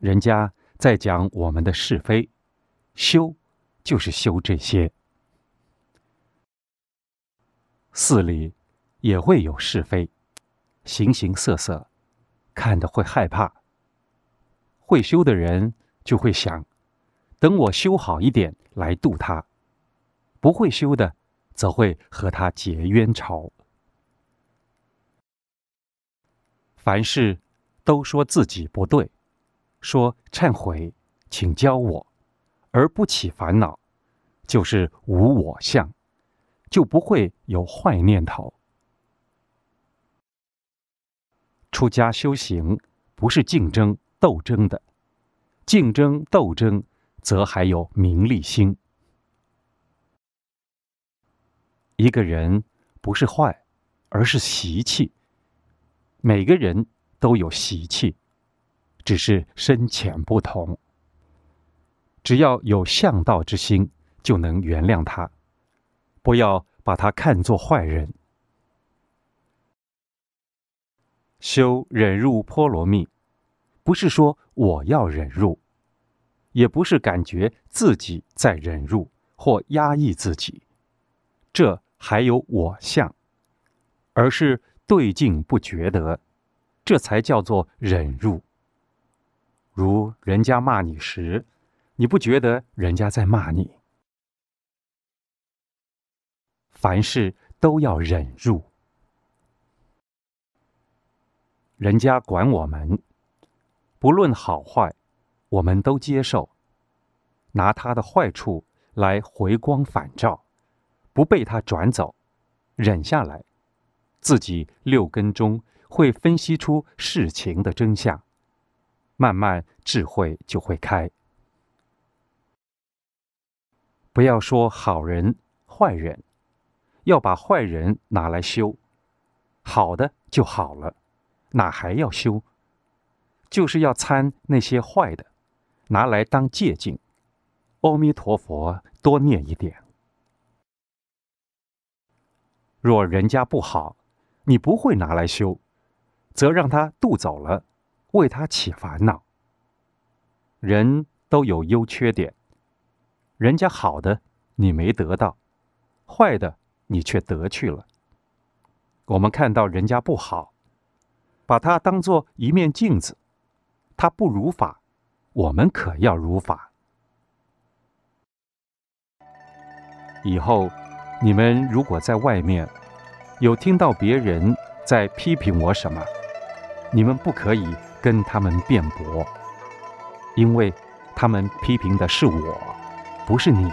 人家在讲我们的是非，修就是修这些。寺里也会有是非，形形色色，看得会害怕。会修的人就会想，等我修好一点来度他；不会修的，则会和他结冤仇。凡事都说自己不对，说忏悔，请教我，而不起烦恼，就是无我相，就不会有坏念头。出家修行不是竞争斗争的，竞争斗争则还有名利心。一个人不是坏，而是习气。每个人都有习气，只是深浅不同。只要有向道之心，就能原谅他，不要把他看作坏人。修忍辱波罗蜜，不是说我要忍辱，也不是感觉自己在忍辱或压抑自己，这还有我相，而是。对镜不觉得，这才叫做忍辱。如人家骂你时，你不觉得人家在骂你。凡事都要忍住。人家管我们，不论好坏，我们都接受，拿他的坏处来回光返照，不被他转走，忍下来。自己六根中会分析出事情的真相，慢慢智慧就会开。不要说好人坏人，要把坏人拿来修，好的就好了，哪还要修？就是要参那些坏的，拿来当借镜。阿弥陀佛，多念一点。若人家不好。你不会拿来修，则让他渡走了，为他起烦恼。人都有优缺点，人家好的你没得到，坏的你却得去了。我们看到人家不好，把它当做一面镜子，他不如法，我们可要如法。以后你们如果在外面。有听到别人在批评我什么？你们不可以跟他们辩驳，因为他们批评的是我，不是你。